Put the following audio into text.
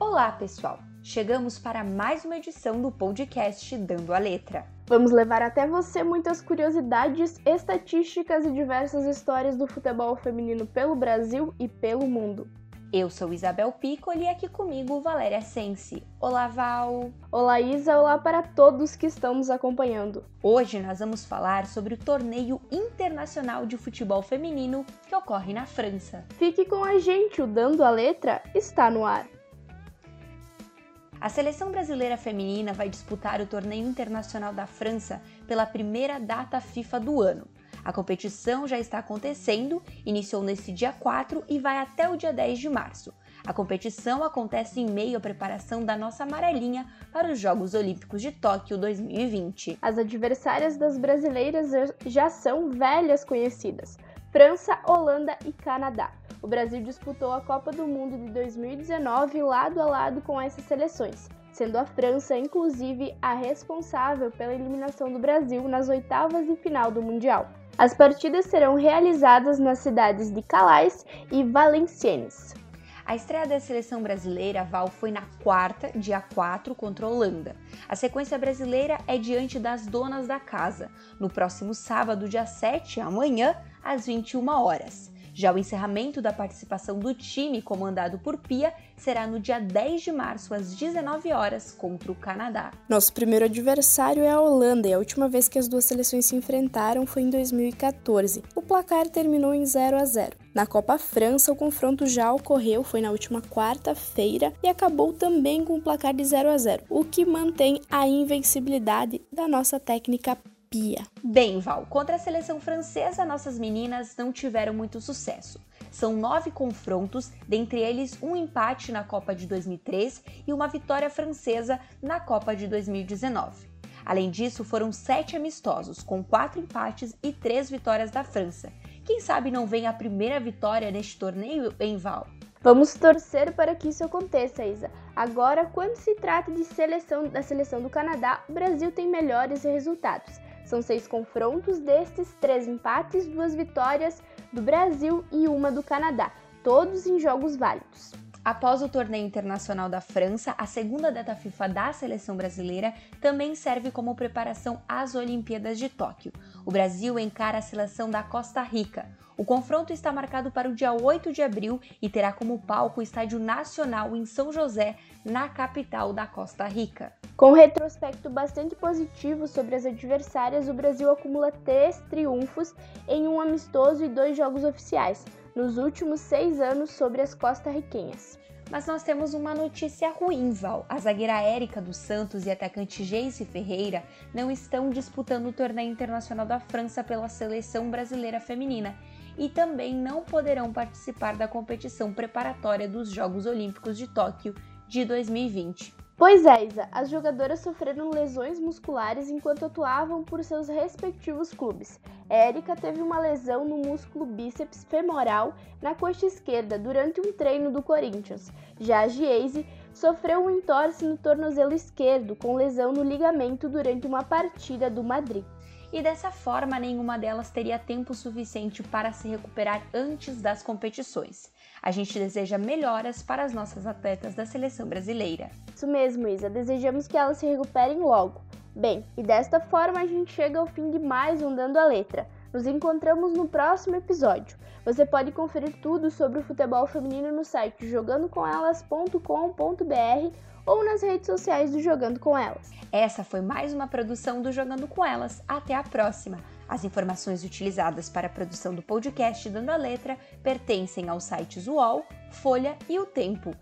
Olá, pessoal! Chegamos para mais uma edição do podcast Dando a Letra. Vamos levar até você muitas curiosidades, estatísticas e diversas histórias do futebol feminino pelo Brasil e pelo mundo. Eu sou Isabel Piccoli e aqui comigo Valéria Sensi. Olá, Val! Olá, Isa! Olá para todos que estão nos acompanhando. Hoje nós vamos falar sobre o Torneio Internacional de Futebol Feminino que ocorre na França. Fique com a gente, o Dando a Letra está no ar. A seleção brasileira feminina vai disputar o Torneio Internacional da França pela primeira data FIFA do ano. A competição já está acontecendo, iniciou nesse dia 4 e vai até o dia 10 de março. A competição acontece em meio à preparação da nossa amarelinha para os Jogos Olímpicos de Tóquio 2020. As adversárias das brasileiras já são velhas conhecidas: França, Holanda e Canadá. O Brasil disputou a Copa do Mundo de 2019 lado a lado com essas seleções sendo a França, inclusive, a responsável pela eliminação do Brasil nas oitavas e final do Mundial. As partidas serão realizadas nas cidades de Calais e Valenciennes. A estreia da seleção brasileira, Val, foi na quarta, dia 4, contra a Holanda. A sequência brasileira é diante das donas da casa, no próximo sábado, dia 7, amanhã, às 21 horas. Já o encerramento da participação do time comandado por Pia será no dia 10 de março, às 19 horas, contra o Canadá. Nosso primeiro adversário é a Holanda e a última vez que as duas seleções se enfrentaram foi em 2014. O placar terminou em 0 a 0. Na Copa França, o confronto já ocorreu, foi na última quarta-feira e acabou também com o placar de 0 a 0, o que mantém a invencibilidade da nossa técnica Bem, Val, contra a seleção francesa, nossas meninas não tiveram muito sucesso. São nove confrontos, dentre eles um empate na Copa de 2003 e uma vitória francesa na Copa de 2019. Além disso, foram sete amistosos, com quatro empates e três vitórias da França. Quem sabe não vem a primeira vitória neste torneio, em Val? Vamos torcer para que isso aconteça, Isa. Agora, quando se trata de seleção da seleção do Canadá, o Brasil tem melhores resultados. São seis confrontos, destes três empates, duas vitórias do Brasil e uma do Canadá, todos em jogos válidos. Após o torneio internacional da França, a segunda data FIFA da seleção brasileira também serve como preparação às Olimpíadas de Tóquio. O Brasil encara a seleção da Costa Rica. O confronto está marcado para o dia 8 de abril e terá como palco o Estádio Nacional em São José, na capital da Costa Rica. Com um retrospecto bastante positivo sobre as adversárias, o Brasil acumula três triunfos em um amistoso e dois jogos oficiais nos últimos seis anos sobre as costarriquenhas. Mas nós temos uma notícia ruim, Val. A zagueira Érica dos Santos e atacante Geice Ferreira não estão disputando o torneio internacional da França pela seleção brasileira feminina e também não poderão participar da competição preparatória dos Jogos Olímpicos de Tóquio de 2020. Pois é, Isa, as jogadoras sofreram lesões musculares enquanto atuavam por seus respectivos clubes. Érica teve uma lesão no músculo bíceps femoral na coxa esquerda durante um treino do Corinthians. Já a Giese sofreu um entorse no tornozelo esquerdo com lesão no ligamento durante uma partida do Madrid. E dessa forma, nenhuma delas teria tempo suficiente para se recuperar antes das competições. A gente deseja melhoras para as nossas atletas da seleção brasileira. Isso mesmo, Isa. Desejamos que elas se recuperem logo. Bem, e desta forma a gente chega ao fim de mais um Dando a Letra. Nos encontramos no próximo episódio. Você pode conferir tudo sobre o futebol feminino no site jogandocomelas.com.br ou nas redes sociais do Jogando com Elas. Essa foi mais uma produção do Jogando com Elas. Até a próxima! As informações utilizadas para a produção do podcast Dando a Letra pertencem aos sites UOL, Folha e O Tempo.